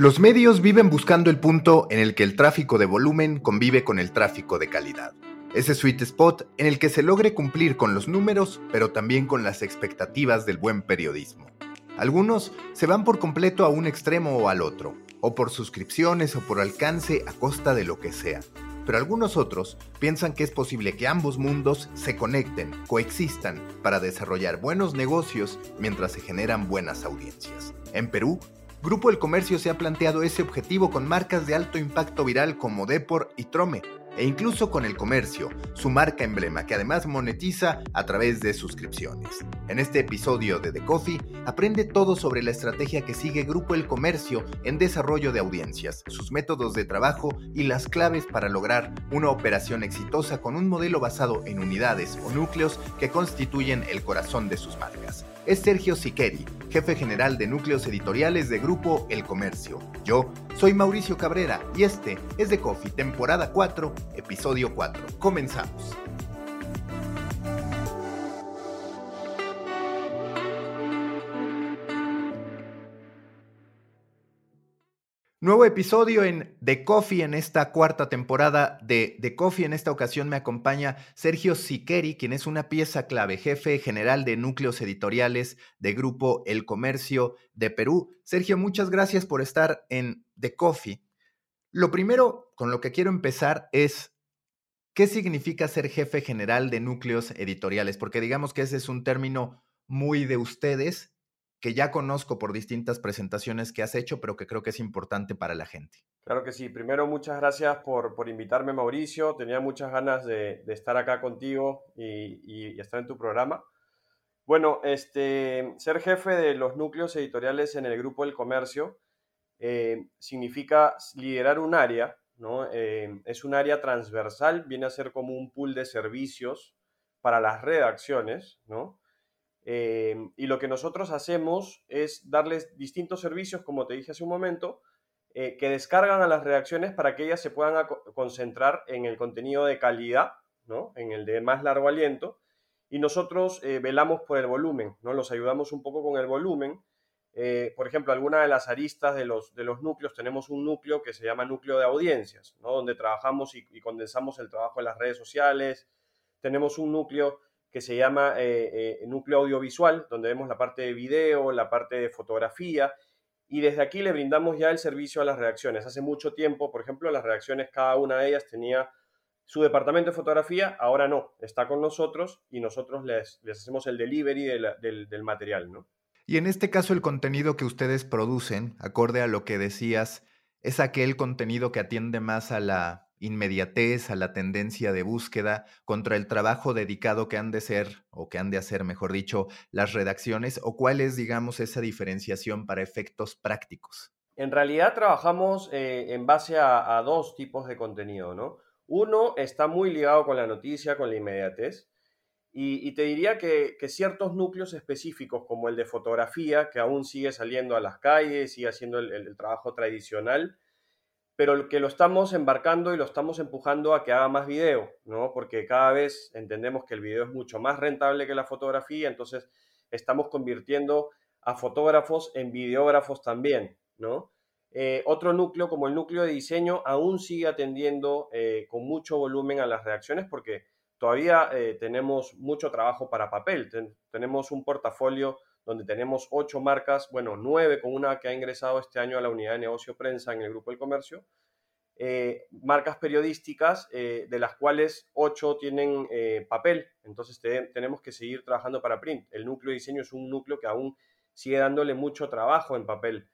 Los medios viven buscando el punto en el que el tráfico de volumen convive con el tráfico de calidad. Ese sweet spot en el que se logre cumplir con los números, pero también con las expectativas del buen periodismo. Algunos se van por completo a un extremo o al otro, o por suscripciones o por alcance a costa de lo que sea. Pero algunos otros piensan que es posible que ambos mundos se conecten, coexistan, para desarrollar buenos negocios mientras se generan buenas audiencias. En Perú, Grupo El Comercio se ha planteado ese objetivo con marcas de alto impacto viral como Depor y Trome, e incluso con el comercio, su marca emblema que además monetiza a través de suscripciones. En este episodio de The Coffee, aprende todo sobre la estrategia que sigue Grupo El Comercio en desarrollo de audiencias, sus métodos de trabajo y las claves para lograr una operación exitosa con un modelo basado en unidades o núcleos que constituyen el corazón de sus marcas es Sergio Siqueri, jefe general de núcleos editoriales de Grupo El Comercio. Yo soy Mauricio Cabrera y este es The Coffee, temporada 4, episodio 4. Comenzamos. Nuevo episodio en The Coffee en esta cuarta temporada de The Coffee. En esta ocasión me acompaña Sergio Siqueri, quien es una pieza clave, jefe general de núcleos editoriales de Grupo El Comercio de Perú. Sergio, muchas gracias por estar en The Coffee. Lo primero con lo que quiero empezar es, ¿qué significa ser jefe general de núcleos editoriales? Porque digamos que ese es un término muy de ustedes que ya conozco por distintas presentaciones que has hecho, pero que creo que es importante para la gente. Claro que sí. Primero, muchas gracias por, por invitarme, Mauricio. Tenía muchas ganas de, estar acá contigo y, y, estar en tu programa. Bueno, este, ser jefe de los núcleos editoriales en el Grupo del Comercio eh, significa liderar un área, ¿no? Eh, es un área transversal, viene a ser como un pool de servicios para las redacciones, ¿no? Eh, y lo que nosotros hacemos es darles distintos servicios, como te dije hace un momento, que descargan a las redacciones para que ellas se puedan concentrar en el contenido de calidad, ¿no? en el de más largo aliento, y nosotros velamos por el volumen, ¿no? los ayudamos un poco con el volumen. Por ejemplo, alguna de las aristas de los, de los núcleos, tenemos un núcleo que se llama núcleo de audiencias, ¿no? donde trabajamos y, condensamos el trabajo en las redes sociales. Tenemos un núcleo que se llama eh, eh, núcleo audiovisual, donde vemos la parte de video, la parte de fotografía, y desde aquí le brindamos ya el servicio a las redacciones. Hace mucho tiempo, por ejemplo, las redacciones, cada una de ellas tenía su departamento de fotografía, ahora no, está con nosotros y nosotros les, les hacemos el delivery del, del material, ¿no? Y en este caso el contenido que ustedes producen, acorde a lo que decías, es aquel contenido que atiende más a la inmediatez, a la tendencia de búsqueda, contra el trabajo dedicado que han de ser, o que han de hacer, mejor dicho, las redacciones, o cuál es, digamos, esa diferenciación para efectos prácticos? En realidad trabajamos eh, en base a, dos tipos de contenido, ¿no? Uno está muy ligado con la noticia, con la inmediatez, y, te diría que, ciertos núcleos específicos, como el de fotografía, que aún sigue saliendo a las calles, sigue haciendo el trabajo tradicional, pero que lo estamos embarcando y lo estamos empujando a que haga más video, ¿no? Porque cada vez entendemos que el video es mucho más rentable que la fotografía, entonces estamos convirtiendo a fotógrafos en videógrafos también, ¿no? Eh, otro núcleo, como el núcleo de diseño, aún sigue atendiendo eh, con mucho volumen a las reacciones porque todavía eh, tenemos mucho trabajo para papel. tenemos un portafolio donde tenemos ocho marcas, bueno, nueve con una que ha ingresado este año a la unidad de negocio prensa en el Grupo del Comercio, eh, marcas periodísticas, eh, de las cuales ocho tienen papel, entonces tenemos que seguir trabajando para print. El núcleo de diseño es un núcleo que aún sigue dándole mucho trabajo en papel.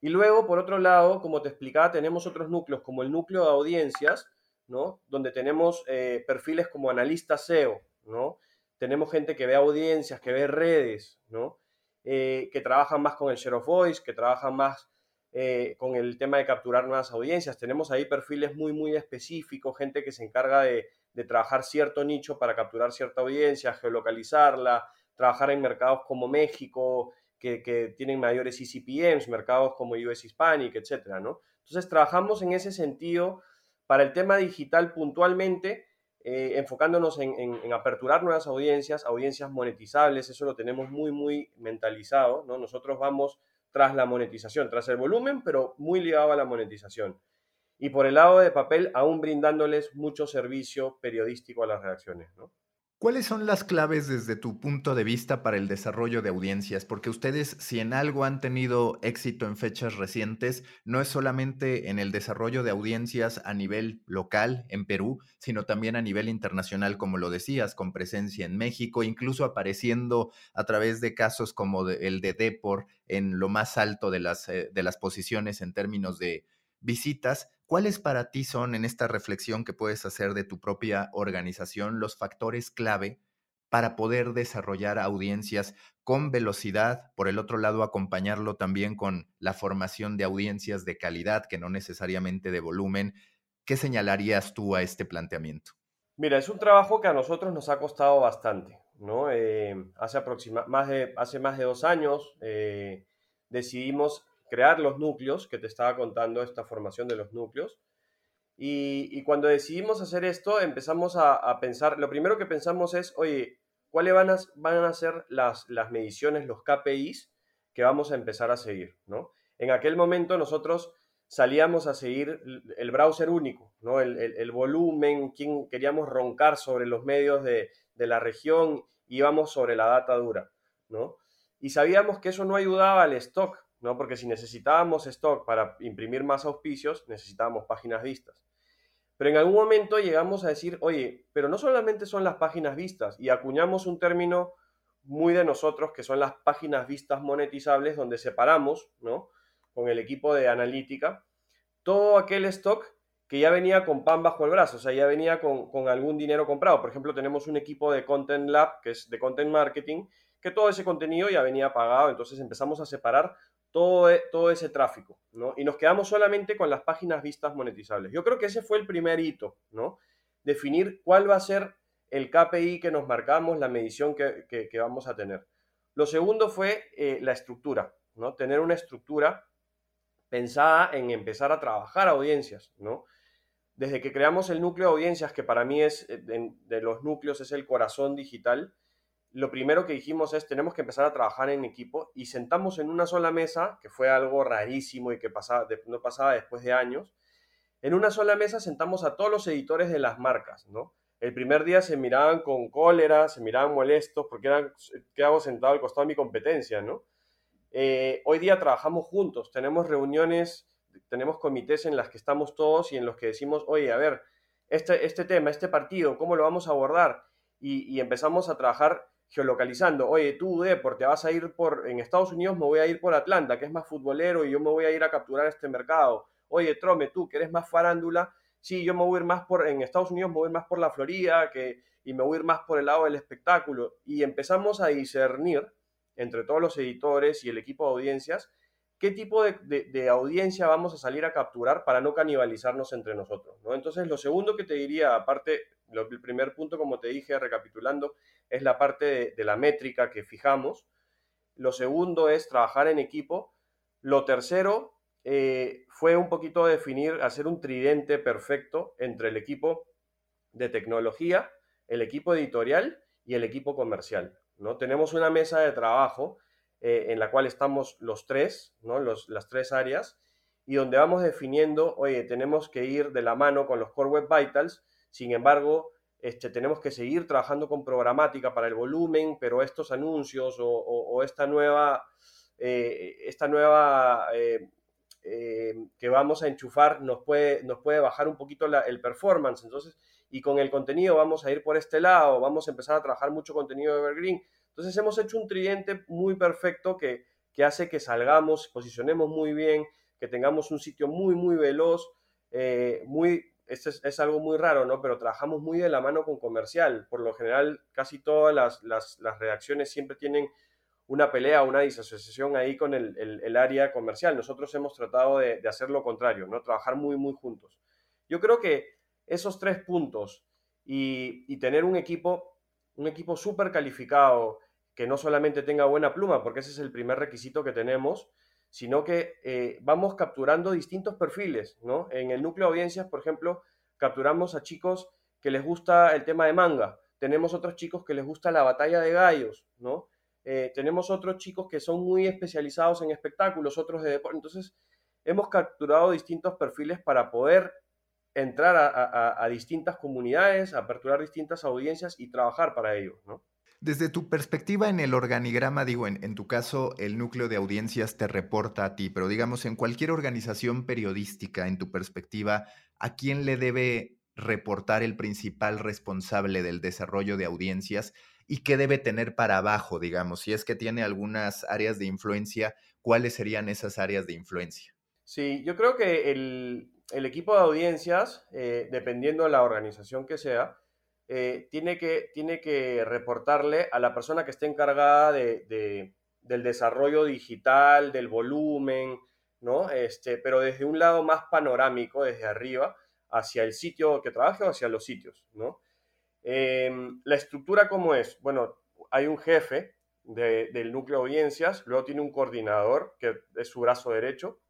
Y luego, por otro lado, como te explicaba, tenemos otros núcleos, como el núcleo de audiencias, ¿no? Donde tenemos perfiles como analista SEO, ¿no? Tenemos gente que ve audiencias, que ve redes, ¿no? Eh, que trabajan más con el share of voice, que trabajan más eh, con el tema de capturar nuevas audiencias. Tenemos ahí perfiles muy, muy específicos, gente que se encarga de, trabajar cierto nicho para capturar cierta audiencia, geolocalizarla, trabajar en mercados como México, que, tienen mayores ECPMs, mercados como US Hispanic, etcétera, ¿no? Entonces, trabajamos en ese sentido para el tema digital puntualmente, eh, enfocándonos en, en, aperturar nuevas audiencias, audiencias monetizables, eso lo tenemos muy, muy mentalizado, ¿no? Nosotros vamos tras la monetización, tras el volumen, pero muy ligado a la monetización. Y por el lado de papel, aún brindándoles mucho servicio periodístico a las redacciones. ¿no? ¿Cuáles son las claves desde tu punto de vista para el desarrollo de audiencias? Porque ustedes, si en algo han tenido éxito en fechas recientes, no es solamente en el desarrollo de audiencias a nivel local en Perú, sino también a nivel internacional, como lo decías, con presencia en México, incluso apareciendo a través de casos como el de Depor en lo más alto de las, eh, de las posiciones en términos de visitas. ¿Cuáles para ti son en esta reflexión que puedes hacer de tu propia organización los factores clave para poder desarrollar audiencias con velocidad? Por el otro lado, acompañarlo también con la formación de audiencias de calidad, que no necesariamente de volumen. ¿Qué señalarías tú a este planteamiento? Mira, es un trabajo que a nosotros nos ha costado bastante. ¿no? Eh, hace, más de, hace más de dos años eh, decidimos crear los núcleos, que te estaba contando esta formación de los núcleos. Y, cuando decidimos hacer esto, empezamos a, pensar, lo primero que pensamos es, oye, ¿cuáles van a, van a ser las, las mediciones, los KPIs que vamos a empezar a seguir? ¿no? En aquel momento nosotros salíamos a seguir el browser único, ¿no? el, el, volumen, quién queríamos roncar sobre los medios de, de, la región, íbamos sobre la data dura. ¿no? Y sabíamos que eso no ayudaba al stock, ¿no? Porque si necesitábamos stock para imprimir más auspicios, necesitábamos páginas vistas. Pero en algún momento llegamos a decir, oye, pero no solamente son las páginas vistas, y acuñamos un término muy de nosotros, que son las páginas vistas monetizables, donde separamos, ¿no? Con el equipo de analítica, todo aquel stock que ya venía con pan bajo el brazo, o sea, ya venía con, con, algún dinero comprado. Por ejemplo, tenemos un equipo de Content Lab, que es de Content Marketing, que todo ese contenido ya venía pagado, entonces empezamos a separar todo, e, todo ese tráfico, ¿no? Y nos quedamos solamente con las páginas vistas monetizables. Yo creo que ese fue el primer hito, ¿no? Definir cuál va a ser el KPI que nos marcamos, la medición que, que, vamos a tener. Lo segundo fue eh, la estructura, ¿no? Tener una estructura pensada en empezar a trabajar audiencias, ¿no? Desde que creamos el núcleo de audiencias, que para mí es eh, de los núcleos es el corazón digital, lo primero que dijimos es tenemos que empezar a trabajar en equipo y sentamos en una sola mesa, que fue algo rarísimo y que pasaba, no pasaba después de años. En una sola mesa sentamos a todos los editores de las marcas, ¿no? El primer día se miraban con cólera, se miraban molestos porque eran, quedamos sentados al costado de mi competencia, ¿no? Eh, hoy día trabajamos juntos, tenemos reuniones, tenemos comités en las que estamos todos y en los que decimos, oye, a ver, este, este tema, este partido, ¿cómo lo vamos a abordar? y empezamos a trabajar geolocalizando, oye, tú, Depor, te vas a ir por, en Estados Unidos me voy a ir por Atlanta, que es más futbolero y yo me voy a ir a capturar este mercado. Oye, Trome, tú, que eres más farándula, sí, yo me voy a ir más por, en Estados Unidos me voy a ir más por la Florida, que, y me voy a ir más por el lado del espectáculo. Y empezamos a discernir entre todos los editores y el equipo de audiencias, qué tipo de, audiencia vamos a salir a capturar para no canibalizarnos entre nosotros. ¿no? Entonces, lo segundo que te diría, aparte, el primer punto, como te dije, recapitulando, es la parte de, la métrica que fijamos. Lo segundo es trabajar en equipo. Lo tercero eh, fue un poquito definir, hacer un tridente perfecto entre el equipo de tecnología, el equipo editorial y el equipo comercial. ¿no? Tenemos una mesa de trabajo eh, en la cual estamos los tres, ¿no? las tres áreas, y donde vamos definiendo, oye, tenemos que ir de la mano con los Core Web Vitals, sin embargo, este, tenemos que seguir trabajando con programática para el volumen, pero estos anuncios o, esta nueva, eh, esta nueva eh, que vamos a enchufar nos puede, nos puede bajar un poquito el performance. Entonces, y con el contenido vamos a ir por este lado, vamos a empezar a trabajar mucho contenido de Evergreen. Entonces, hemos hecho un tridente muy perfecto que, que hace que salgamos, posicionemos muy bien, que tengamos un sitio muy, muy veloz, muy esto es, algo muy raro, ¿no? Pero trabajamos muy de la mano con comercial. Por lo general, casi todas las, las, redacciones siempre tienen una pelea, una disasociación ahí con el, área comercial. Nosotros hemos tratado de, hacer lo contrario, ¿no? Trabajar muy, muy juntos. Yo creo que esos tres puntos y, tener un equipo, un equipo súper calificado, que no solamente tenga buena pluma, porque ese es el primer requisito que tenemos, sino que eh, vamos capturando distintos perfiles, ¿no? En el núcleo de audiencias, por ejemplo, capturamos a chicos que les gusta el tema de manga, tenemos otros chicos que les gusta la batalla de gallos, ¿no? Eh, tenemos otros chicos que son muy especializados en espectáculos, otros de deporte. Entonces, hemos capturado distintos perfiles para poder entrar a, distintas comunidades, aperturar distintas audiencias y trabajar para ello, ¿no? Desde tu perspectiva en el organigrama, digo, en, tu caso, el núcleo de audiencias te reporta a ti, pero digamos, en cualquier organización periodística, en tu perspectiva, ¿a quién le debe reportar el principal responsable del desarrollo de audiencias y qué debe tener para abajo, digamos, si es que tiene algunas áreas de influencia, ¿cuáles serían esas áreas de influencia? Sí, yo creo que el, equipo de audiencias, eh, dependiendo de la organización que sea, eh, tiene, que, tiene que reportarle a la persona que esté encargada de, del desarrollo digital, del volumen, ¿no? Este, pero desde un lado más panorámico, desde arriba, hacia el sitio que trabaje o hacia los sitios, ¿no? Em, la estructura, ¿cómo es? Bueno, hay un jefe del núcleo de audiencias, luego tiene un coordinador, que es su brazo derecho,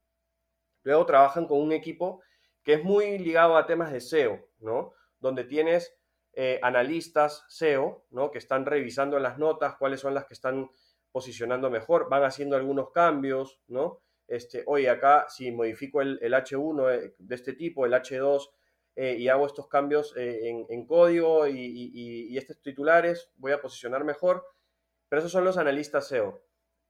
luego trabajan con un equipo que es muy ligado a temas de SEO, ¿no? Donde tienes eh, analistas SEO, ¿no? Que están revisando las notas, cuáles son las que están posicionando mejor, van haciendo algunos cambios, ¿no? Este, oye, acá si modifico el, el H1 de este tipo, el H2 eh, y hago estos cambios eh, en, código y, estos titulares, voy a posicionar mejor. Pero esos son los analistas SEO.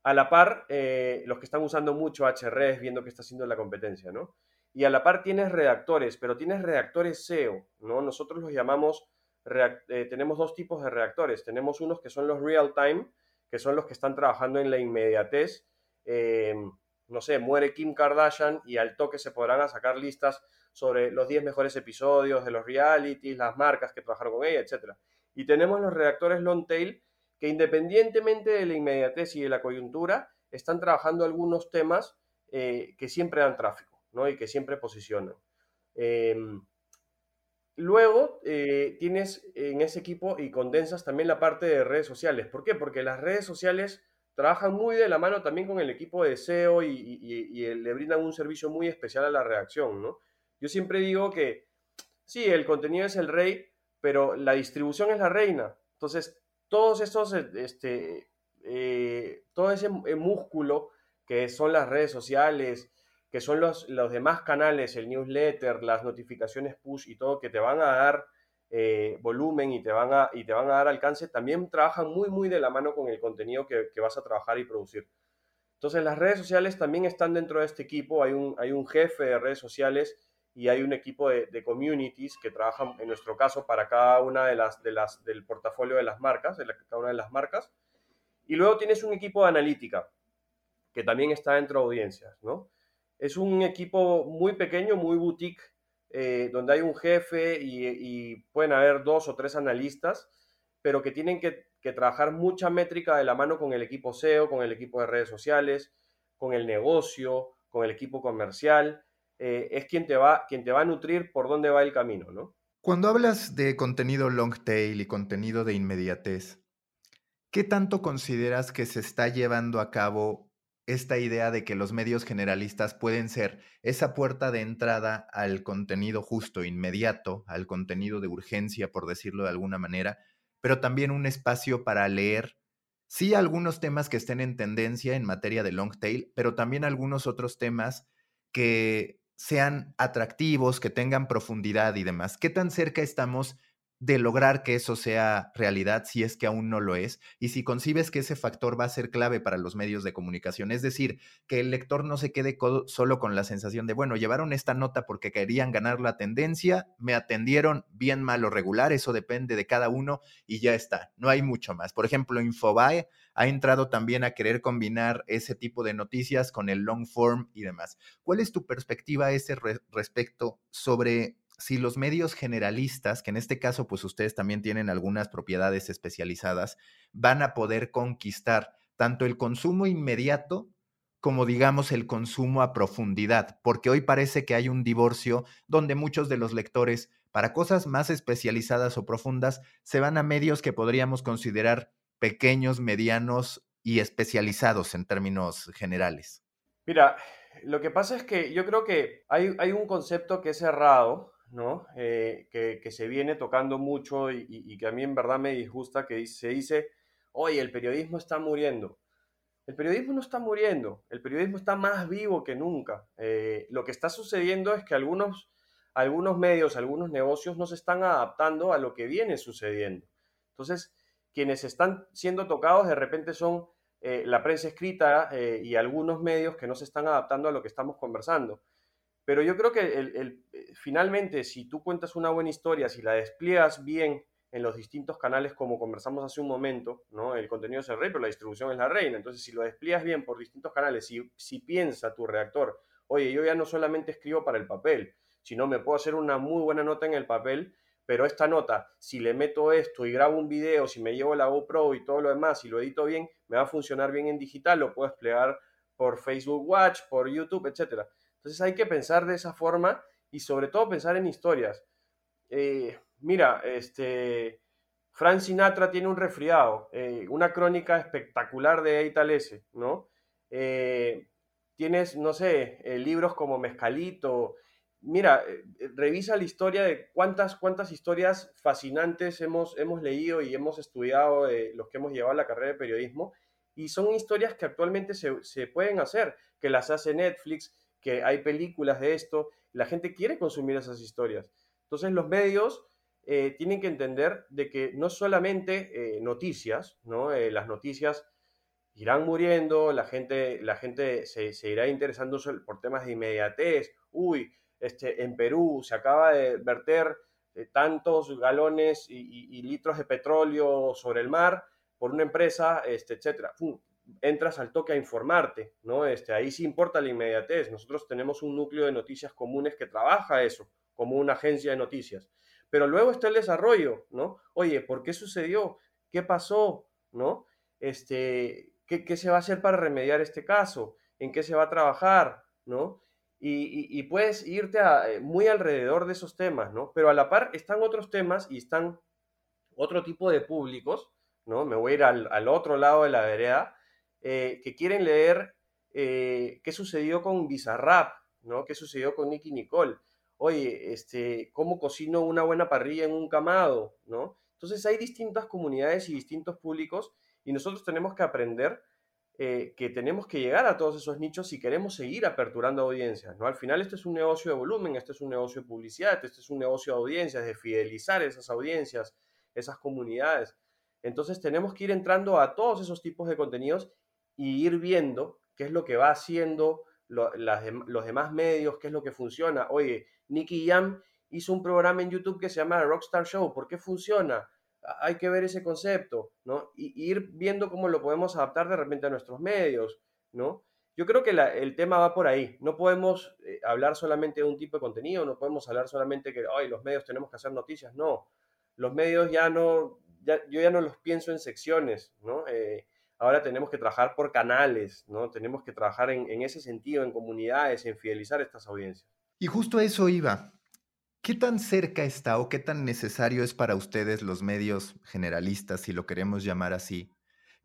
A la par, eh, los que están usando mucho HRs, viendo qué está haciendo la competencia, ¿no? Y a la par tienes redactores, pero tienes redactores SEO, ¿no? Nosotros los llamamos, tenemos dos tipos de redactores. Tenemos unos que son los real time, que son los que están trabajando en la inmediatez. no sé, muere Kim Kardashian y al toque se podrán sacar listas sobre los 10 mejores episodios de los realities, las marcas que trabajaron con ella, etc. Y tenemos los redactores long tail que independientemente de la inmediatez y de la coyuntura, están trabajando algunos temas eh, que siempre dan tráfico ¿no? y que siempre posicionan. Luego eh, tienes en ese equipo y condensas también la parte de redes sociales. ¿Por qué? Porque las redes sociales trabajan muy de la mano también con el equipo de SEO y, le brindan un servicio muy especial a la redacción, ¿no? Yo siempre digo que sí, el contenido es el rey, pero la distribución es la reina. Entonces, todos estos, eh, este, eh, todo ese músculo que son las redes sociales, que son los, los demás canales, el newsletter, las notificaciones push y todo, que te van a dar volumen y te, van a, y te van a dar alcance, también trabajan muy, muy de la mano con el contenido que, que, vas a trabajar y producir. Entonces, las redes sociales también están dentro de este equipo. Hay un, hay un jefe de redes sociales y hay un equipo de, communities que trabajan, en nuestro caso, para cada una de las, de las del portafolio de las marcas, de cada una de las marcas. Y luego tienes un equipo de analítica, que también está dentro de audiencias, ¿no? Es un equipo muy pequeño, muy boutique, eh, donde hay un jefe y, pueden haber dos o tres analistas, pero que tienen que, trabajar mucha métrica de la mano con el equipo SEO, con el equipo de redes sociales, con el negocio, con el equipo comercial, eh, es quien te, va, quien te va a nutrir por dónde va el camino, ¿no? Cuando hablas de contenido long tail y contenido de inmediatez, ¿qué tanto consideras que se está llevando a cabo esta idea de que los medios generalistas pueden ser esa puerta de entrada al contenido justo, inmediato, al contenido de urgencia, por decirlo de alguna manera, pero también un espacio para leer, sí, algunos temas que estén en tendencia en materia de long tail, pero también algunos otros temas que sean atractivos, que tengan profundidad y demás. ¿Qué tan cerca estamos de lograr que eso sea realidad si es que aún no lo es y si concibes que ese factor va a ser clave para los medios de comunicación, es decir, que el lector no se quede solo con la sensación de, bueno, llevaron esta nota porque querían ganar la tendencia, me atendieron bien, mal o regular, eso depende de cada uno y ya está, no hay mucho más. Por ejemplo, Infobae ha entrado también a querer combinar ese tipo de noticias con el long form y demás. ¿Cuál es tu perspectiva a ese respecto sobre si los medios generalistas, que en este caso pues ustedes también tienen algunas propiedades especializadas, van a poder conquistar tanto el consumo inmediato como digamos el consumo a profundidad, porque hoy parece que hay un divorcio donde muchos de los lectores, para cosas más especializadas o profundas, se van a medios que podríamos considerar pequeños, medianos y especializados en términos generales. Mira, lo que pasa es que yo creo que hay, hay un concepto que es errado, ¿no? Eh, que, se viene tocando mucho y, que a mí en verdad me disgusta, que se dice, oye, el periodismo está muriendo. El periodismo no está muriendo, el periodismo está más vivo que nunca. Eh, lo que está sucediendo es que algunos, algunos medios, algunos negocios no se están adaptando a lo que viene sucediendo. Entonces, quienes están siendo tocados de repente son eh, la prensa escrita y algunos medios que no se están adaptando a lo que estamos conversando. Pero yo creo que el, finalmente, si tú cuentas una buena historia, si la despliegas bien en los distintos canales, como conversamos hace un momento, ¿no? el contenido es el rey, pero la distribución es la reina. Entonces, si lo despliegas bien por distintos canales, si, si piensa tu redactor, oye, yo ya no solamente escribo para el papel, sino me puedo hacer una muy buena nota en el papel pero esta nota, si le meto esto y grabo un video, si me llevo la GoPro y todo lo demás y lo edito bien, me va a funcionar bien en digital, lo puedo desplegar por Facebook Watch, por YouTube, etc. Entonces hay que pensar de esa forma y sobre todo pensar en historias. Eh, mira, este, Frank Sinatra tiene un resfriado, eh, una crónica espectacular de Eital S, ¿no? Eh, tienes, no sé, libros como Mezcalito, mira, revisa la historia de cuántas, cuántas historias fascinantes hemos, hemos leído y hemos estudiado los que hemos llevado la carrera de periodismo. Y son historias que actualmente se, pueden hacer, que las hace Netflix, que hay películas de esto. La gente quiere consumir esas historias. Entonces los medios eh, tienen que entender de que no solamente noticias, ¿no? las noticias irán muriendo, la gente, la gente se, se irá interesando por temas de inmediatez. Uy, este, en Perú se acaba de verter eh, tantos galones y, litros de petróleo sobre el mar por una empresa, este, etcétera. Entras al toque a informarte, ¿no? Este, ahí sí importa la inmediatez. Nosotros tenemos un núcleo de noticias comunes que trabaja eso, como una agencia de noticias. Pero luego está el desarrollo, ¿no? Oye, ¿por qué sucedió? ¿Qué pasó? ¿No? Este, ¿qué, ¿Qué se va a hacer para remediar este caso? ¿En qué se va a trabajar? ¿No? y, puedes irte eh, muy alrededor de esos temas, ¿no? Pero a la par están otros temas y están otro tipo de públicos, ¿no? Me voy a ir al, otro lado de la vereda, eh, que quieren leer eh, qué sucedió con Bizarrap, ¿no? ¿Qué sucedió con Nicky Nicole? Oye, este, ¿cómo cocino una buena parrilla en un camado, ¿no? Entonces hay distintas comunidades y distintos públicos y nosotros tenemos que aprender eh, que tenemos que llegar a todos esos nichos si queremos seguir aperturando audiencias. ¿no? Al final este es un negocio de volumen, este es un negocio de publicidad, este es un negocio de audiencias, de fidelizar esas audiencias, esas comunidades. Entonces tenemos que ir entrando a todos esos tipos de contenidos y ir viendo qué es lo que va haciendo los demás medios, qué es lo que funciona. Oye, Nicky Jam hizo un programa en YouTube que se llama Rockstar Show. ¿Por qué funciona? hay que ver ese concepto, ¿no? Y, ir viendo cómo lo podemos adaptar de repente a nuestros medios, ¿no? Yo creo que el tema va por ahí. No podemos eh, hablar solamente de un tipo de contenido, no podemos hablar solamente que, ay, los medios tenemos que hacer noticias. No, los medios ya no, yo ya no los pienso en secciones, ¿no? Eh, ahora tenemos que trabajar por canales, ¿no? Tenemos que trabajar en, ese sentido, en comunidades, en fidelizar estas audiencias. Y justo eso iba. ¿Qué tan cerca está o qué tan necesario es para ustedes los medios generalistas, si lo queremos llamar así,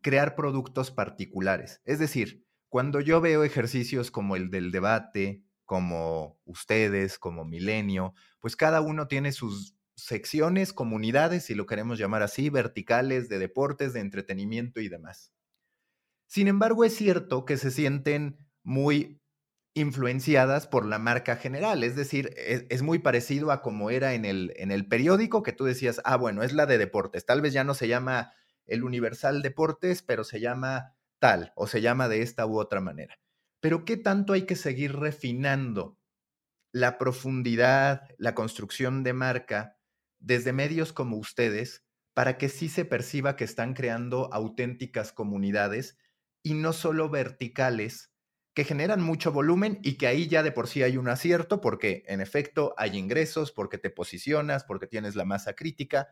crear productos particulares? Es decir, cuando yo veo ejercicios como el del debate, como ustedes, como Milenio, pues cada uno tiene sus secciones, comunidades, si lo queremos llamar así, verticales de deportes, de entretenimiento y demás. Sin embargo, es cierto que se sienten muy influenciadas por la marca general, es decir, es, muy parecido a como era en el, en el periódico que tú decías, ah, bueno, es la de deportes, tal vez ya no se llama el Universal Deportes, pero se llama tal o se llama de esta u otra manera. Pero ¿qué tanto hay que seguir refinando la profundidad, la construcción de marca desde medios como ustedes para que sí se perciba que están creando auténticas comunidades y no solo verticales que generan mucho volumen y que ahí ya de por sí hay un acierto porque en efecto hay ingresos, porque te posicionas, porque tienes la masa crítica,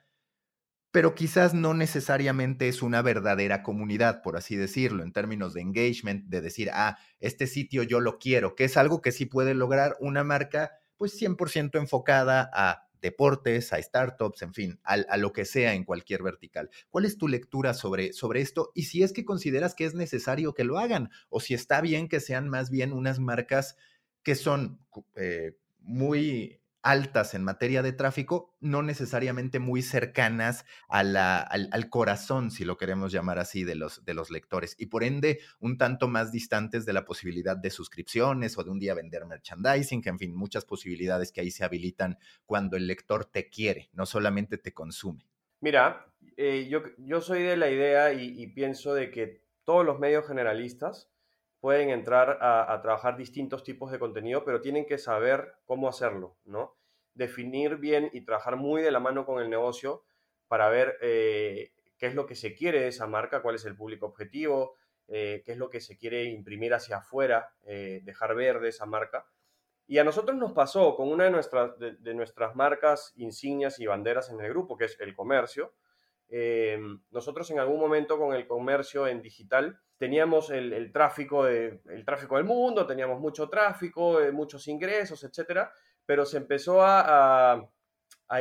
pero quizás no necesariamente es una verdadera comunidad, por así decirlo, en términos de engagement, de decir, ah, este sitio yo lo quiero, que es algo que sí puede lograr una marca pues 100% enfocada a deportes, a startups, en fin, a, lo que sea en cualquier vertical. ¿Cuál es tu lectura sobre, sobre esto? Y si es que consideras que es necesario que lo hagan, o si está bien que sean más bien unas marcas que son eh, muy altas en materia de tráfico, no necesariamente muy cercanas al, al, corazón, si lo queremos llamar así, de los, de los lectores, y por ende un tanto más distantes de la posibilidad de suscripciones o de un día vender merchandising, en fin, muchas posibilidades que ahí se habilitan cuando el lector te quiere, no solamente te consume. Mira, eh, yo, yo, soy de la idea y, pienso de que todos los medios generalistas pueden entrar a, trabajar distintos tipos de contenido, pero tienen que saber cómo hacerlo, ¿no? Definir bien y trabajar muy de la mano con el negocio para ver eh, qué es lo que se quiere de esa marca, cuál es el público objetivo, eh, qué es lo que se quiere imprimir hacia afuera, eh, dejar ver de esa marca. Y a nosotros nos pasó con una de nuestras, de nuestras marcas insignias y banderas en el grupo, que es el comercio, eh, nosotros en algún momento con el comercio en digital teníamos el, tráfico, de, el tráfico del mundo, teníamos mucho tráfico, eh, muchos ingresos, etcétera, pero se empezó a,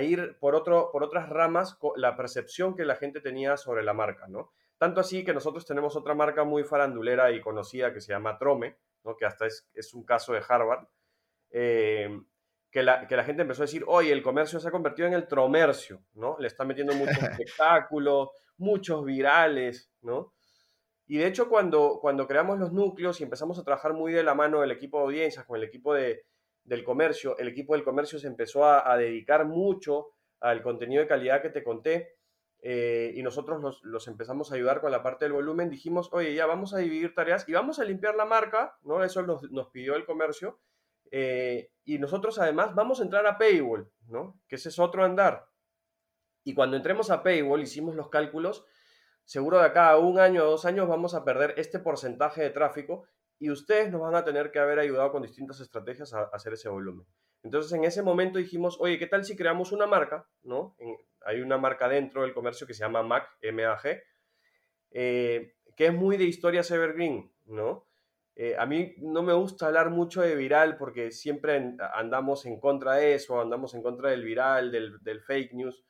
ir por, otro, por otras ramas la percepción que la gente tenía sobre la marca, ¿no? Tanto así que nosotros tenemos otra marca muy farandulera y conocida que se llama Trome, ¿no? que hasta es, es un caso de Harvard, eh, que la, que la, gente empezó a decir, oye, el comercio se ha convertido en el tromercio, ¿no? Le está metiendo muchos espectáculos, muchos virales, ¿no? Y de hecho, cuando, cuando creamos los núcleos y empezamos a trabajar muy de la mano del equipo de audiencias con el equipo de, del comercio, el equipo del comercio se empezó a, dedicar mucho al contenido de calidad que te conté eh, y nosotros los, los, empezamos a ayudar con la parte del volumen. Dijimos, oye, ya vamos a dividir tareas y vamos a limpiar la marca, ¿no? Eso nos, nos pidió el comercio eh, y nosotros además vamos a entrar a Paywall, ¿no? Que ese es otro andar. Y cuando entremos a Paywall, hicimos los cálculos, seguro de acá a un año o dos años vamos a perder este porcentaje de tráfico y ustedes nos van a tener que haber ayudado con distintas estrategias a, hacer ese volumen. Entonces en ese momento dijimos, oye, ¿qué tal si creamos una marca? ¿no? hay una marca dentro del comercio que se llama MAG, M-A-G, eh, que es muy de historias evergreen, ¿no? Eh, a mí no me gusta hablar mucho de viral porque siempre andamos en contra de eso, andamos en contra del viral, del, fake news,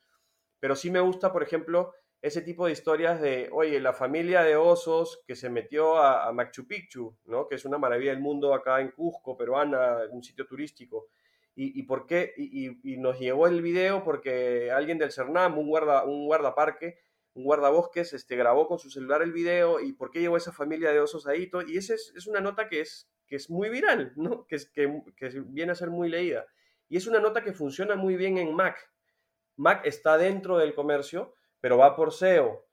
pero sí me gusta, por ejemplo, ese tipo de historias de, oye, la familia de osos que se metió a, Machu Picchu, ¿no? que es una maravilla del mundo acá en Cusco, peruana, un sitio turístico. ¿Y, por qué? Y, nos llegó el video porque alguien del CERNAM, un, guarda, un guardaparque, un guardabosques este, grabó con su celular el video y por qué llegó esa familia de osos ahí. Y esa es, una nota que es, que es muy viral, ¿no? que, que, que viene a ser muy leída. Y es una nota que funciona muy bien en Mac. Mac está dentro del comercio, pero va por SEO.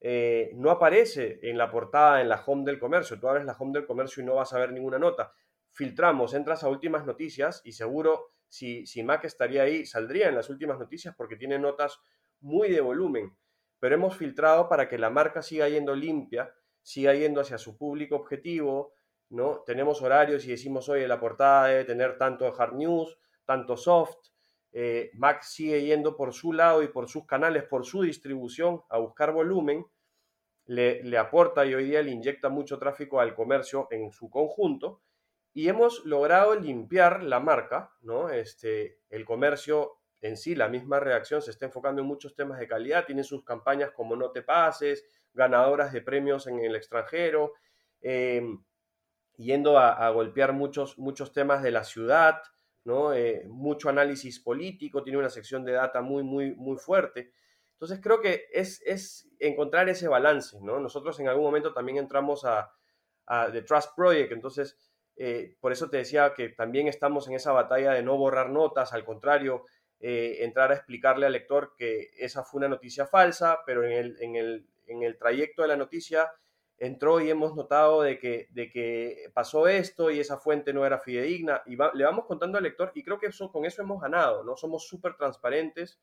Eh, no aparece en la portada, en la home del comercio. Tú abres la home del comercio y no vas a ver ninguna nota. Filtramos, entras a últimas noticias y seguro si, si Mac estaría ahí, saldría en las últimas noticias porque tiene notas muy de volumen pero hemos filtrado para que la marca siga yendo limpia, siga yendo hacia su público objetivo, ¿no? Tenemos horarios y decimos, oye, la portada debe tener tanto hard news, tanto soft. Eh, sigue yendo por su lado y por sus canales, por su distribución, a buscar volumen. Le, le aporta y hoy día le inyecta mucho tráfico al comercio en su conjunto. Y hemos logrado limpiar la marca, ¿no? Este, el comercio en sí la misma reacción se está enfocando en muchos temas de calidad, tiene sus campañas como No te pases, ganadoras de premios en el extranjero, em, yendo a, golpear muchos, muchos temas de la ciudad, ¿no? Eh, mucho análisis político, tiene una sección de data muy, muy, muy fuerte. Entonces creo que es, es encontrar ese balance, ¿no? Nosotros en algún momento también entramos a, a The Trust Project, entonces eh, por eso te decía que también estamos en esa batalla de no borrar notas, al contrario, eh, entrar a explicarle al lector que esa fue una noticia falsa, pero en el, en el, en el trayecto de la noticia entró y hemos notado de que, de que pasó esto y esa fuente no era fidedigna y le vamos contando al lector y creo que eso, con eso hemos ganado, ¿no? Somos súper transparentes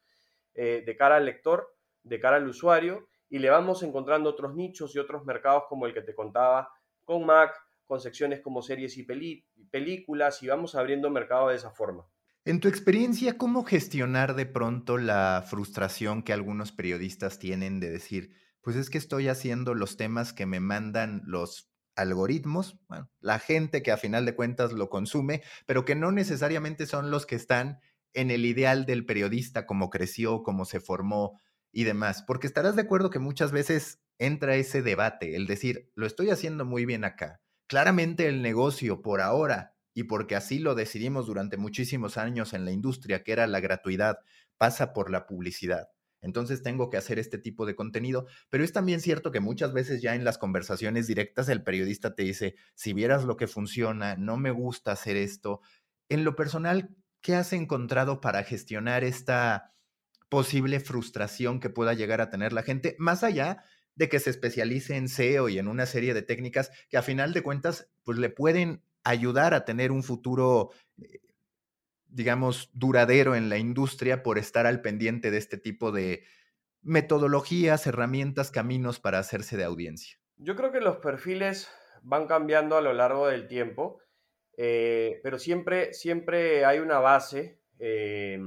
eh, de cara al lector, de cara al usuario y le vamos encontrando otros nichos y otros mercados como el que te contaba con Mac, con secciones como series y películas y vamos abriendo mercado de esa forma. En tu experiencia, ¿cómo gestionar de pronto la frustración que algunos periodistas tienen de decir, pues es que estoy haciendo los temas que me mandan los algoritmos, bueno, la gente que a final de cuentas lo consume, pero que no necesariamente son los que están en el ideal del periodista, como creció, cómo se formó y demás, porque estarás de acuerdo que muchas veces entra ese debate, el decir, lo estoy haciendo muy bien acá. Claramente el negocio por ahora, y porque así lo decidimos durante muchísimos años en la industria, que era la gratuidad, pasa por la publicidad. Entonces tengo que hacer este tipo de contenido, pero es también cierto que muchas veces ya en las conversaciones directas el periodista te dice, si vieras lo que funciona, no me gusta hacer esto. En lo personal, ¿qué has encontrado para gestionar esta posible frustración que pueda llegar a tener la gente, más allá de que se especialice en SEO y en una serie de técnicas que a final de cuentas pues le pueden ayudar a tener un futuro eh, digamos, duradero en la industria por estar al pendiente de este tipo de metodologías, herramientas, caminos para hacerse de audiencia? Yo creo que los perfiles van cambiando a lo largo del tiempo, eh, pero siempre, siempre hay una base eh,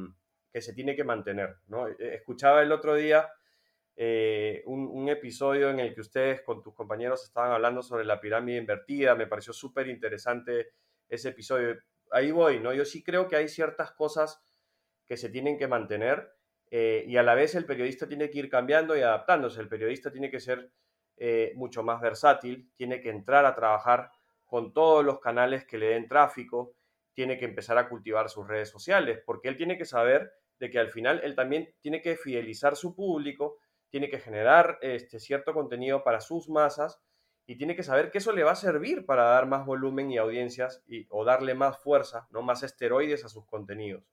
que se tiene que mantener. ¿no? E, escuchaba el otro día eh, un, episodio en el que ustedes con tus compañeros estaban hablando sobre la pirámide invertida, me pareció súper interesante ese episodio ahí voy, ¿no? Yo sí creo que hay ciertas cosas que se tienen que mantener eh, y a la vez el periodista tiene que ir cambiando y adaptándose. El periodista tiene que ser eh, mucho más versátil, tiene que entrar a trabajar con todos los canales que le den tráfico, tiene que empezar a cultivar sus redes sociales, porque él tiene que saber de que al final él también tiene que fidelizar su público, tiene que generar este, cierto contenido para sus masas y tiene que saber que eso le va a servir para dar más volumen y audiencias y, o darle más fuerza, no más esteroides a sus contenidos.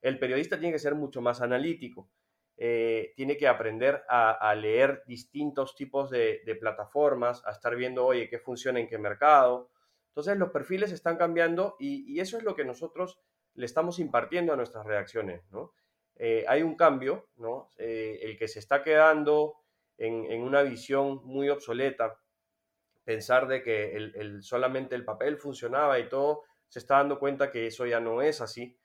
El periodista tiene que ser mucho más analítico, eh, tiene que aprender a, leer distintos tipos de, plataformas, a estar viendo, oye, qué funciona en qué mercado. Entonces los perfiles están cambiando y, eso es lo que nosotros le estamos impartiendo a nuestras reacciones. ¿no? Eh, hay un cambio, ¿no? Eh, el que se está quedando en, en una visión muy obsoleta, pensar de que el, solamente el papel funcionaba y todo, se está dando cuenta que eso ya no es así.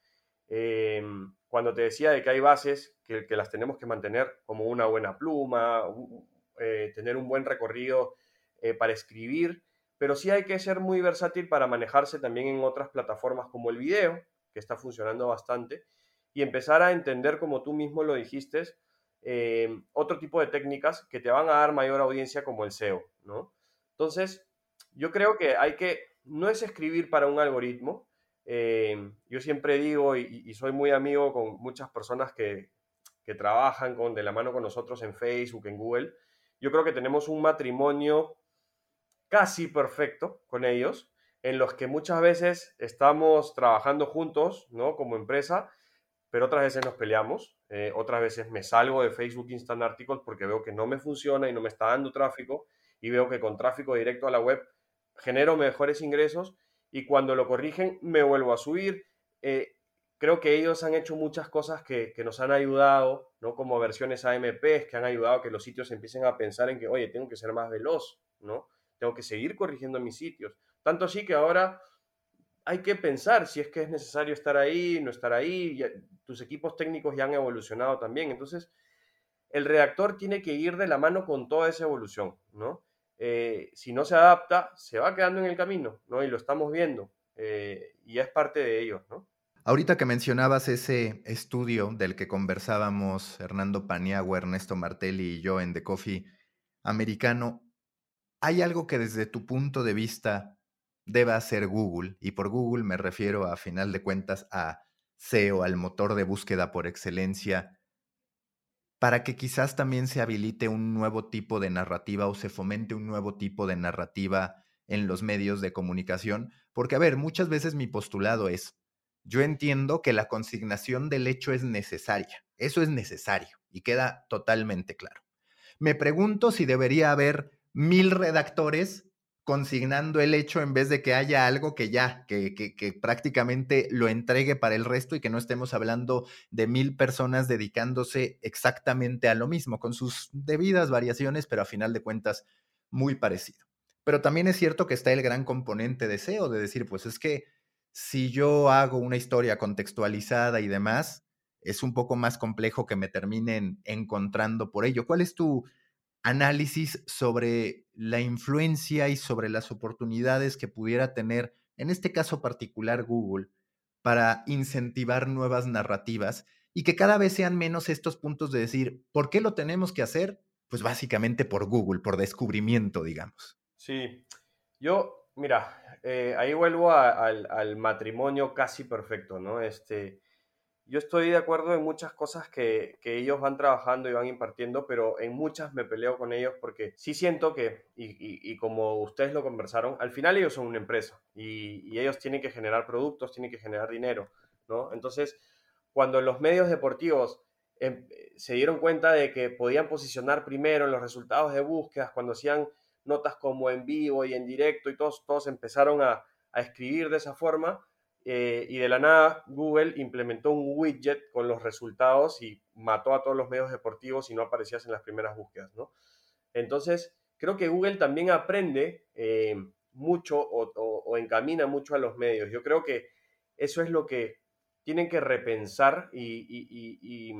Em, cuando te decía de que hay bases que, que, las tenemos que mantener como una buena pluma, eh, tener un buen recorrido eh, para escribir, pero sí hay que ser muy versátil para manejarse también en otras plataformas como el video, que está funcionando bastante, y empezar a entender, como tú mismo lo dijiste, em, otro tipo de técnicas que te van a dar mayor audiencia como el SEO, ¿no? Entonces, yo creo que hay que, no es escribir para un algoritmo. Eh, yo siempre digo, y, soy muy amigo con muchas personas que, que trabajan con, de la mano con nosotros en Facebook, en Google. Yo creo que tenemos un matrimonio casi perfecto con ellos, en los que muchas veces estamos trabajando juntos, ¿no? Como empresa, pero otras veces nos peleamos, eh, otras veces me salgo de Facebook Instant Articles porque veo que no me funciona y no me está dando tráfico, y veo que con tráfico directo a la web genero mejores ingresos y cuando lo corrigen me vuelvo a subir. Eh, creo que ellos han hecho muchas cosas que, nos han ayudado, ¿no? Como versiones AMPs que han ayudado a que los sitios empiecen a pensar en que, oye, tengo que ser más veloz, ¿no? Tengo que seguir corrigiendo mis sitios. Tanto así que ahora hay que pensar si es que es necesario estar ahí, no estar ahí. tus equipos técnicos ya han evolucionado también. Entonces, el redactor tiene que ir de la mano con toda esa evolución, ¿no? Eh, si no se adapta, se va quedando en el camino, ¿no? Y lo estamos viendo, eh, y es parte de ello, ¿no? Ahorita que mencionabas ese estudio del que conversábamos Hernando Paniagua, Ernesto Martelli y yo en The Coffee americano, ¿hay algo que desde tu punto de vista deba hacer Google? Y por Google me refiero a final de cuentas a SEO, al motor de búsqueda por excelencia, para que quizás también se habilite un nuevo tipo de narrativa o se fomente un nuevo tipo de narrativa en los medios de comunicación. Porque, a ver, muchas veces mi postulado es, yo entiendo que la consignación del hecho es necesaria, eso es necesario y queda totalmente claro. Me pregunto si debería haber mil redactores consignando el hecho en vez de que haya algo que ya, que, que, prácticamente lo entregue para el resto y que no estemos hablando de mil personas dedicándose exactamente a lo mismo, con sus debidas variaciones, pero a final de cuentas muy parecido. Pero también es cierto que está el gran componente de SEO, de decir, pues es que si yo hago una historia contextualizada y demás, es un poco más complejo que me terminen encontrando por ello. ¿Cuál es tu análisis sobre la influencia y sobre las oportunidades que pudiera tener, en este caso particular, Google, para incentivar nuevas narrativas y que cada vez sean menos estos puntos de decir, ¿por qué lo tenemos que hacer? Pues básicamente por Google, por descubrimiento, digamos. Sí, yo, mira, eh, ahí vuelvo al, al, matrimonio casi perfecto, ¿no? Este, yo estoy de acuerdo en muchas cosas que, ellos van trabajando y van impartiendo, pero en muchas me peleo con ellos porque sí siento que, y, como ustedes lo conversaron, al final ellos son una empresa y, ellos tienen que generar productos, tienen que generar dinero, ¿no? Entonces, cuando los medios deportivos em, se dieron cuenta de que podían posicionar primero en los resultados de búsquedas, cuando hacían notas como en vivo y en directo y todos, todos empezaron a, a escribir de esa forma, eh, y de la nada Google implementó un widget con los resultados y mató a todos los medios deportivos y no aparecías en las primeras búsquedas, ¿no? Entonces, creo que Google también aprende eh, mucho o, encamina mucho a los medios. Yo creo que eso es lo que tienen que repensar y,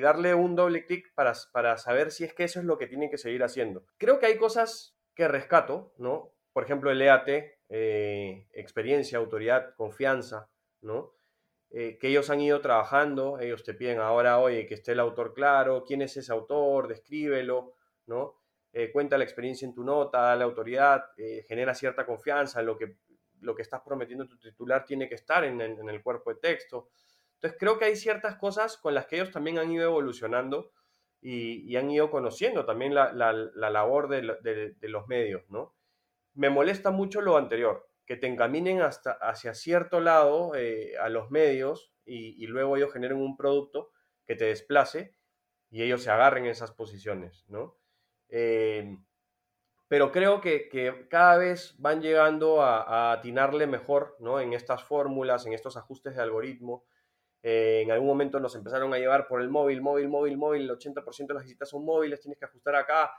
darle un doble clic para, para saber si es que eso es lo que tienen que seguir haciendo. Creo que hay cosas que rescato, ¿no? Por ejemplo, el EAT, eh, experiencia, autoridad, confianza, ¿no? Eh, que ellos han ido trabajando, ellos te piden ahora, oye, que esté el autor claro, quién es ese autor, descríbelo, ¿no? Eh, cuenta la experiencia en tu nota, la autoridad, genera cierta confianza lo que, lo que estás prometiendo tu titular tiene que estar en, el cuerpo de texto. Entonces creo que hay ciertas cosas con las que ellos también han ido evolucionando y, han ido conociendo también la, labor de, de los medios, ¿no? Me molesta mucho lo anterior, que te encaminen hasta hacia cierto lado eh, a los medios y, luego ellos generen un producto que te desplace y ellos se agarren en esas posiciones, ¿no? Eh, pero creo que, cada vez van llegando a, atinarle mejor, ¿no? En estas fórmulas, en estos ajustes de algoritmo. Eh, en algún momento nos empezaron a llevar por el móvil, móvil, móvil, móvil, el 80% de las visitas son móviles, tienes que ajustar acá,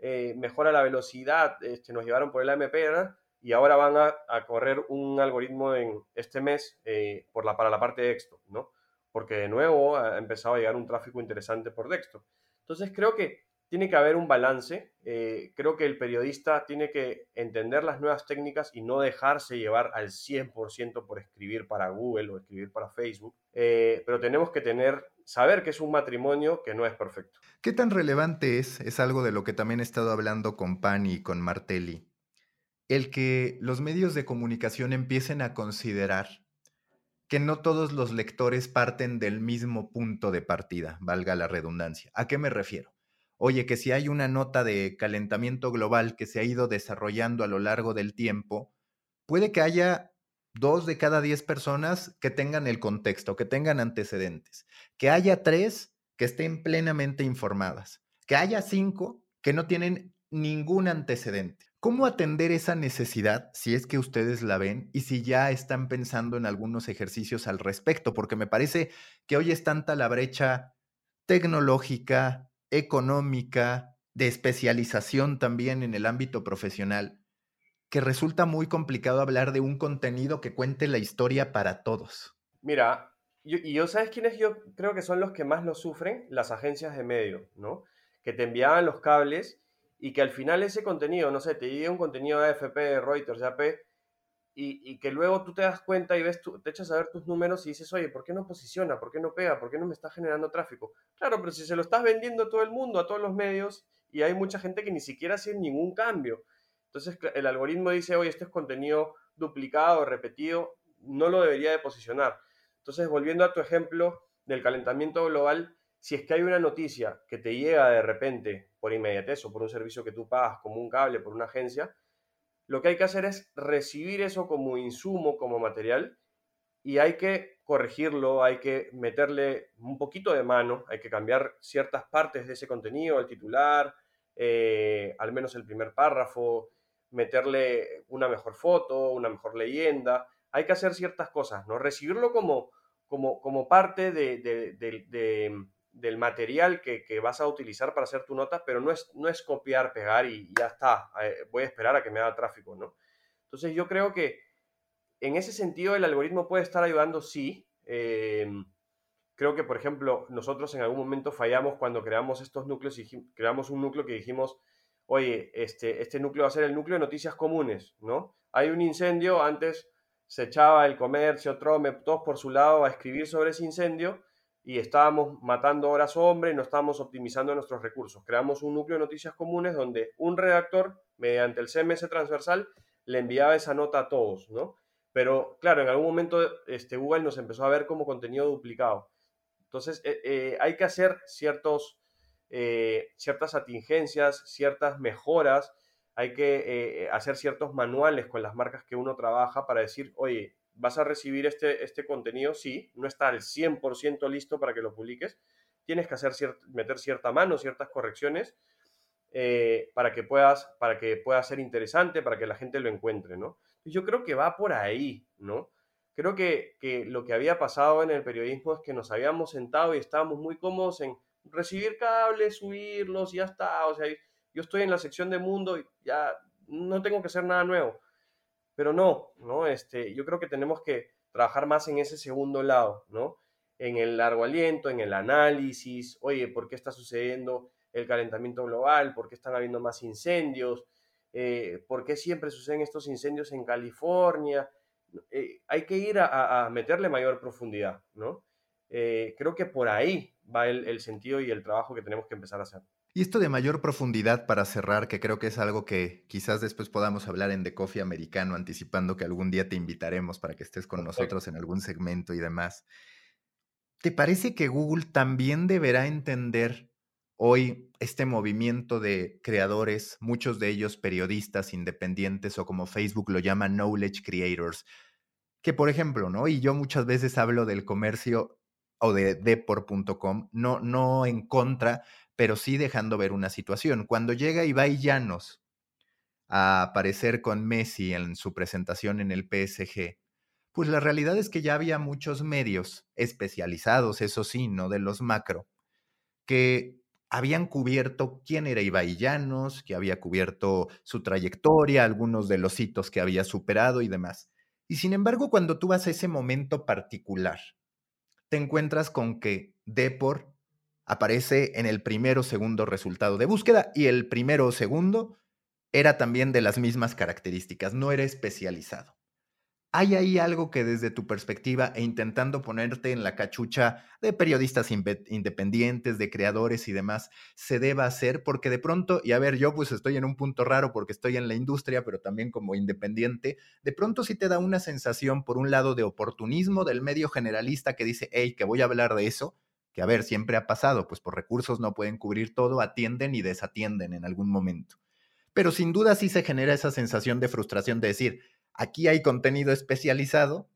eh, mejora la velocidad, este, nos llevaron por el AMP, y ahora van a, correr un algoritmo en este mes eh, por la, para la parte de desktop, ¿no? Porque de nuevo ha empezado a llegar un tráfico interesante por desktop. Entonces creo que tiene que haber un balance. Eh, creo que el periodista tiene que entender las nuevas técnicas y no dejarse llevar al 100% por escribir para Google o escribir para Facebook. pero tenemos que tener, saber que es un matrimonio que no es perfecto. ¿Qué tan relevante es, es algo de lo que también he estado hablando con Pani y con Martelli, el que los medios de comunicación empiecen a considerar que no todos los lectores parten del mismo punto de partida, valga la redundancia. ¿A qué me refiero? Oye, que si hay una nota de calentamiento global que se ha ido desarrollando a lo largo del tiempo, puede que haya dos de cada diez personas que tengan el contexto, que tengan antecedentes, que haya tres que estén plenamente informadas, que haya cinco que no tienen ningún antecedente. ¿Cómo atender esa necesidad si es que ustedes la ven y si ya están pensando en algunos ejercicios al respecto? Porque me parece que hoy es tanta la brecha tecnológica, económica, de especialización también en el ámbito profesional, que resulta muy complicado hablar de un contenido que cuente la historia para todos. Mira, y yo, ¿sabes quiénes yo creo que son los que más lo sufren? Las agencias de medios, ¿no? Que te enviaban los cables y que al final ese contenido, no sé, te llega un contenido de AFP, Reuters, de AP, y, que luego tú te das cuenta y ves, te echas a ver tus números y dices, oye, ¿por qué no posiciona? ¿Por qué no pega? ¿Por qué no me está generando tráfico? Claro, pero si se lo estás vendiendo a todo el mundo, a todos los medios, y hay mucha gente que ni siquiera hace ningún cambio. Entonces el algoritmo dice, oye, este es contenido duplicado, repetido, no lo debería de posicionar. Entonces, volviendo a tu ejemplo del calentamiento global, si es que hay una noticia que te llega de repente por inmediatez o por un servicio que tú pagas como un cable, por una agencia, lo que hay que hacer es recibir eso como insumo, como material, y hay que corregirlo, hay que meterle un poquito de mano, hay que cambiar ciertas partes de ese contenido, el titular, eh, al menos el primer párrafo, meterle una mejor foto, una mejor leyenda, hay que hacer ciertas cosas, ¿no? Recibirlo como, como, como parte del material que, vas a utilizar para hacer tu nota, pero no es, no es copiar, pegar y ya está, eh, voy a esperar a que me haga tráfico, ¿no? Entonces yo creo que en ese sentido el algoritmo puede estar ayudando, sí. Em, creo que, por ejemplo, nosotros en algún momento fallamos cuando creamos estos núcleos y creamos un núcleo que dijimos, oye, este, este núcleo va a ser el núcleo de noticias comunes, ¿no? Hay un incendio, antes se echaba el comercio, Trome, todos por su lado a escribir sobre ese incendio y estábamos matando horas hombre no estábamos optimizando nuestros recursos. Creamos un núcleo de noticias comunes donde un redactor, mediante el CMS transversal, le enviaba esa nota a todos, ¿no? Pero claro, en algún momento este, Google nos empezó a ver como contenido duplicado. Entonces, eh, eh, hay que hacer ciertos, eh, ciertas atingencias, ciertas mejoras hay que hacer ciertos manuales con las marcas que uno trabaja para decir, oye, vas a recibir este, este contenido, sí, no está al 100% listo para que lo publiques, tienes que hacer meter cierta mano, ciertas correcciones eh, para, que puedas, para que pueda ser interesante, para que la gente lo encuentre, ¿no? Yo creo que va por ahí, ¿no? Creo que, que lo que había pasado en el periodismo es que nos habíamos sentado y estábamos muy cómodos en recibir cables, subirlos y ya está, o sea, yo estoy en la sección de mundo y ya no tengo que hacer nada nuevo. Pero no, ¿no? Este, yo creo que tenemos que trabajar más en ese segundo lado, ¿no? En el largo aliento, en el análisis, oye, ¿por qué está sucediendo el calentamiento global? ¿Por qué están habiendo más incendios? Eh, ¿Por qué siempre suceden estos incendios en California? Eh, hay que ir a, meterle mayor profundidad, ¿no? Eh, creo que por ahí va el sentido y el trabajo que tenemos que empezar a hacer. Y esto de mayor profundidad para cerrar, que creo que es algo que quizás después podamos hablar en The Coffee Americano, anticipando que algún día te invitaremos para que estés con nosotros en algún segmento y demás. ¿Te parece que Google también deberá entender hoy este movimiento de creadores, muchos de ellos periodistas independientes o como Facebook lo llama knowledge creators? Que por ejemplo, ¿no? Y yo muchas veces hablo del comercio o de depor.com, no, no en contra, pero sí dejando ver una situación. Cuando llega Ibai Llanos a aparecer con Messi en su presentación en el PSG, pues la realidad es que ya había muchos medios especializados, eso sí, no de los macro, que habían cubierto quién era Ibai Llanos, que había cubierto su trayectoria, algunos de los hitos que había superado y demás. Y sin embargo, cuando tú vas a ese momento particular, te encuentras con que Depor aparece en el primero o segundo resultado de búsqueda y el primero o segundo era también de las mismas características, no era especializado. ¿Hay ahí algo que desde tu perspectiva e intentando ponerte en la cachucha de periodistas independientes, de creadores y demás, se deba hacer? Porque de pronto, y a ver, yo pues estoy en un punto raro porque estoy en la industria, pero también como independiente, de pronto sí te da una sensación, por un lado, de oportunismo del medio generalista que dice, hey, que voy a hablar de eso, que a ver, siempre ha pasado, pues por recursos no pueden cubrir todo, atienden y desatienden en algún momento. Pero sin duda sí se genera esa sensación de frustración de decir, aquí hay contenido especializado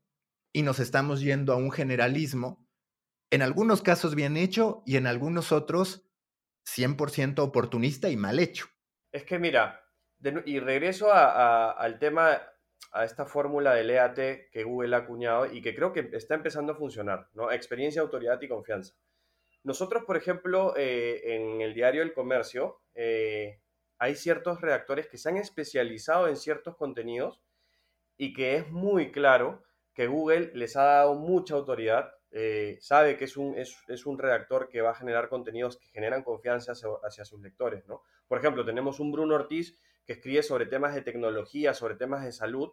y nos estamos yendo a un generalismo, en algunos casos bien hecho y en algunos otros 100% oportunista y mal hecho. Es que mira, y regreso al tema, a esta fórmula del EAT que Google ha acuñado y que creo que está empezando a funcionar, ¿no? Experiencia, autoridad y confianza. Nosotros, por ejemplo, eh, en el diario El Comercio, eh, hay ciertos redactores que se han especializado en ciertos contenidos y que es muy claro que Google les ha dado mucha autoridad, eh, sabe que es un, es, un, redactor que va a generar contenidos que generan confianza hacia, sus lectores, ¿no? Por ejemplo, tenemos un Bruno Ortiz que escribe sobre temas de tecnología, sobre temas de salud,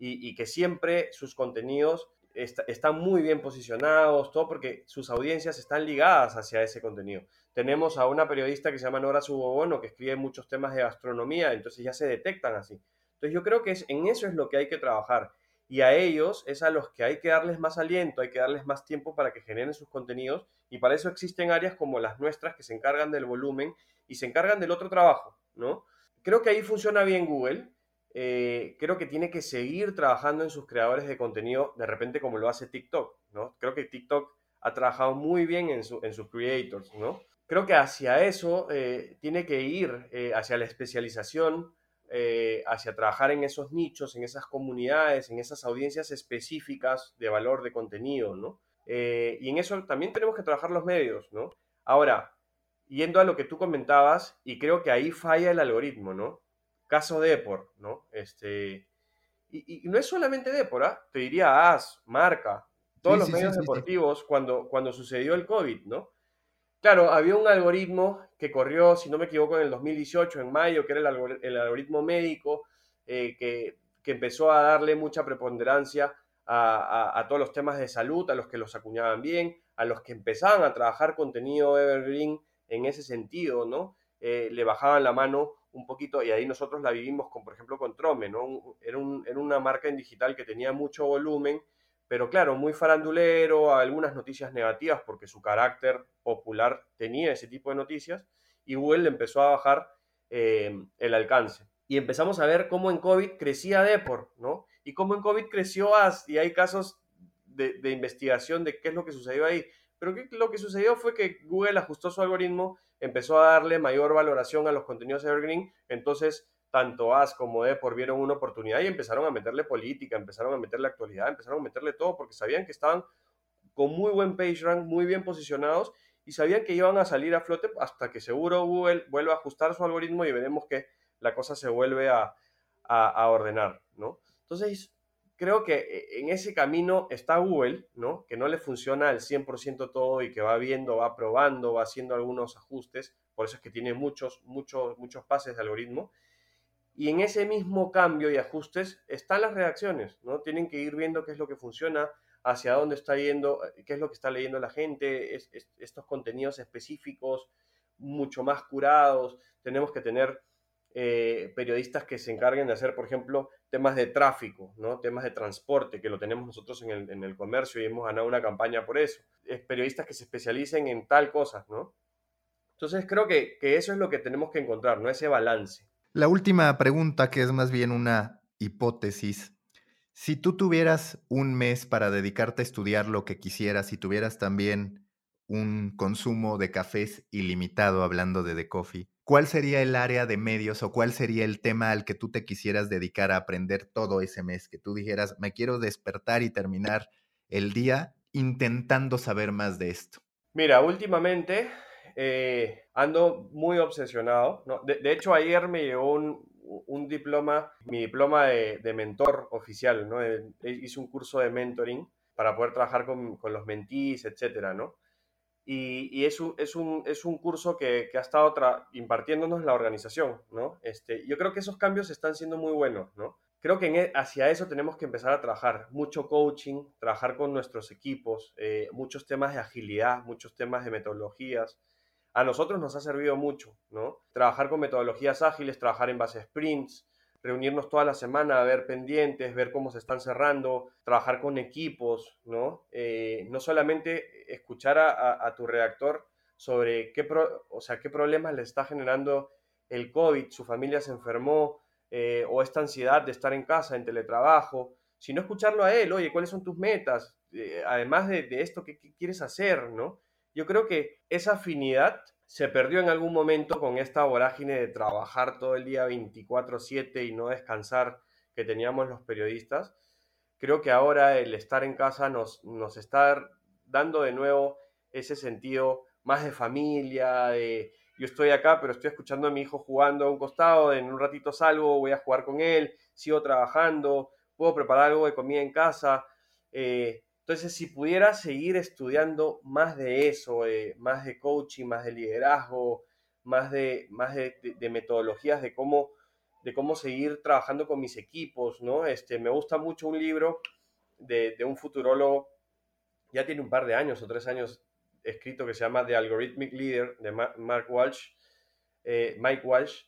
y, que siempre sus contenidos están muy bien posicionados, todo porque sus audiencias están ligadas hacia ese contenido. Tenemos a una periodista que se llama Nora Subobono, que escribe muchos temas de gastronomía, entonces ya se detectan así. Entonces yo creo que es, en eso es lo que hay que trabajar. Y a ellos es a los que hay que darles más aliento, hay que darles más tiempo para que generen sus contenidos. Y para eso existen áreas como las nuestras que se encargan del volumen y se encargan del otro trabajo, ¿no? Creo que ahí funciona bien Google eh, creo que tiene que seguir trabajando en sus creadores de contenido, de repente como lo hace TikTok, ¿no? Creo que TikTok ha trabajado muy bien en, sus creators, ¿no? Creo que hacia eso eh, tiene que ir, eh, hacia la especialización, hacia trabajar en esos nichos, en esas comunidades, en esas audiencias específicas de valor de contenido, ¿no? y en eso también tenemos que trabajar los medios, ¿no? Ahora, yendo a lo que tú comentabas, y creo que ahí falla el algoritmo, ¿no? Caso Depor, ¿no? Este, Y, no es solamente Depor, te diría AS, Marca, todos los medios deportivos Cuando, cuando sucedió el COVID, ¿no? Claro, había un algoritmo que corrió, si no me equivoco, en el 2018, en mayo, que era el, algoritmo médico, eh, que, que, empezó a darle mucha preponderancia a, todos los temas de salud, a los que los acuñaban bien, a los que empezaban a trabajar contenido evergreen en ese sentido, ¿no? Eh, le bajaban la mano un poquito y ahí nosotros la vivimos con, por ejemplo, con Trome, ¿no? Era, era una marca en digital que tenía mucho volumen pero claro, muy farandulero, algunas noticias negativas porque su carácter popular tenía ese tipo de noticias y Google empezó a bajar eh, el alcance. Y empezamos a ver cómo en COVID crecía Depor, ¿no? Y cómo en COVID creció AS y hay casos de, investigación de qué es lo que sucedió ahí. Pero lo que sucedió fue que Google ajustó su algoritmo, empezó a darle mayor valoración a los contenidos evergreen, entonces tanto AS como Depor vieron una oportunidad y empezaron a meterle política, empezaron a meterle actualidad, empezaron a meterle todo porque sabían que estaban con muy buen page rank, muy bien posicionados y sabían que iban a salir a flote hasta que seguro Google vuelva a ajustar su algoritmo y veremos que la cosa se vuelve a, a, ordenar, ¿no? Entonces, creo que eh, en ese camino está Google, ¿no? Que no le funciona al 100% todo y que va viendo, va probando, va haciendo algunos ajustes, por eso es que tiene muchos, muchos, muchos pases de algoritmo y en ese mismo cambio y ajustes están las reacciones, ¿no? Tienen que ir viendo qué es lo que funciona, hacia dónde está yendo, eh, qué es lo que está leyendo la gente, estos contenidos específicos, mucho más curados. Tenemos que tener eh, periodistas que se encarguen de hacer, por ejemplo, temas de tráfico, ¿no? temas de transporte, que lo tenemos nosotros en el, en el comercio y hemos ganado una campaña por eso. Es periodistas que se especialicen en tal cosa, ¿no? Entonces creo que, que eso es lo que tenemos que encontrar, ¿no? Ese balance. La última pregunta, que es más bien una hipótesis. Si tú tuvieras un mes para dedicarte a estudiar lo que quisieras y tuvieras también un consumo de cafés ilimitado, hablando de The Coffee, ¿cuál sería el área de medios o cuál sería el tema al que tú te quisieras dedicar a aprender todo ese mes? Que tú dijeras, me quiero despertar y terminar el día intentando saber más de esto. Mira, últimamente eh, ando muy obsesionado. De, hecho, ayer me llegó un, diploma, mi diploma de, mentor oficial, ¿no? Eh, hice un curso de mentoring para poder trabajar con, los mentís, etcétera, ¿no? Y, es, un, es, un, es, un, curso que, ha estado impartiéndonos la organización, ¿no? Este, yo creo que esos cambios están siendo muy buenos, ¿no? Creo que e, hacia eso tenemos que empezar a trabajar. Mucho coaching, trabajar con nuestros equipos, eh, muchos temas de agilidad, muchos temas de metodologías, a nosotros nos ha servido mucho, ¿no? Trabajar con metodologías ágiles, trabajar en base sprints, reunirnos toda la semana, ver pendientes, ver cómo se están cerrando, trabajar con equipos, ¿no? Eh, no solamente escuchar a, tu redactor sobre qué, o sea, qué problemas le está generando el COVID, su familia se enfermó, eh, o esta ansiedad de estar en casa, en teletrabajo, sino escucharlo a él, oye, ¿cuáles son tus metas? Eh, además de, esto, ¿qué, ¿qué, quieres hacer? ¿no? Yo creo que esa afinidad se perdió en algún momento con esta vorágine de trabajar todo el día 24/7 y no descansar que teníamos los periodistas. Creo que ahora el estar en casa nos, está dando de nuevo ese sentido más de familia, yo estoy acá, pero estoy escuchando a mi hijo jugando a un costado, en un ratito salgo, voy a jugar con él, sigo trabajando, puedo preparar algo de comida en casa. Eh, entonces, si pudiera seguir estudiando más de eso, eh, más de coaching, más de liderazgo, más de, más de, metodologías de cómo, de cómo seguir trabajando con mis equipos, ¿no? Este, me gusta mucho un libro de, un futurólogo, ya tiene un par de años o tres años escrito, que se llama The Algorithmic Leader, de Mark Walsh, eh, Mike Walsh,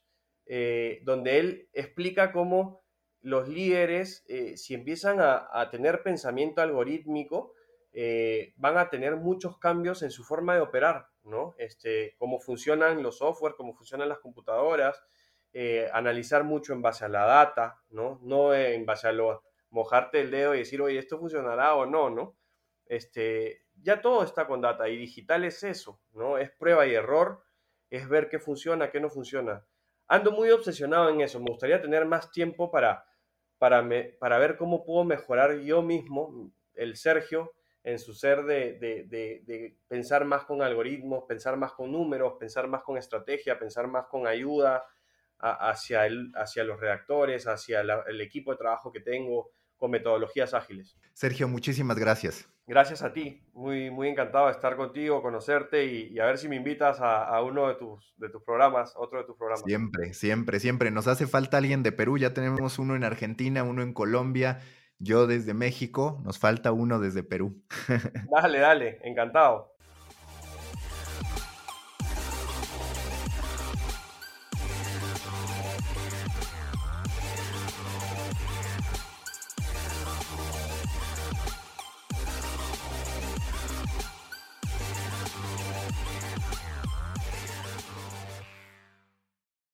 eh, donde él explica cómo los líderes, eh, si empiezan a, tener pensamiento algorítmico, eh, van a tener muchos cambios en su forma de operar, ¿no? Este, cómo funcionan los software, cómo funcionan las computadoras, eh, analizar mucho en base a la data, ¿no? No en base a lo, mojarte el dedo y decir, oye, esto funcionará o no, ¿no? Este, ya todo está con data y digital es eso, ¿no? Es prueba y error, es ver qué funciona, qué no funciona. Ando muy obsesionado en eso, me gustaría tener más tiempo para para, para ver cómo puedo mejorar yo mismo, el Sergio, en su ser de, pensar más con algoritmos, pensar más con números, pensar más con estrategia, pensar más con ayuda hacia, el, hacia los redactores, hacia el equipo de trabajo que tengo con metodologías ágiles. Sergio, muchísimas gracias. Gracias a ti, muy, muy encantado de estar contigo, conocerte y, a ver si me invitas a, uno de tus, de tus programas, otro de tus programas. Siempre, siempre, siempre. Nos hace falta alguien de Perú, ya tenemos uno en Argentina, uno en Colombia, yo desde México, nos falta uno desde Perú. Dale, dale, encantado.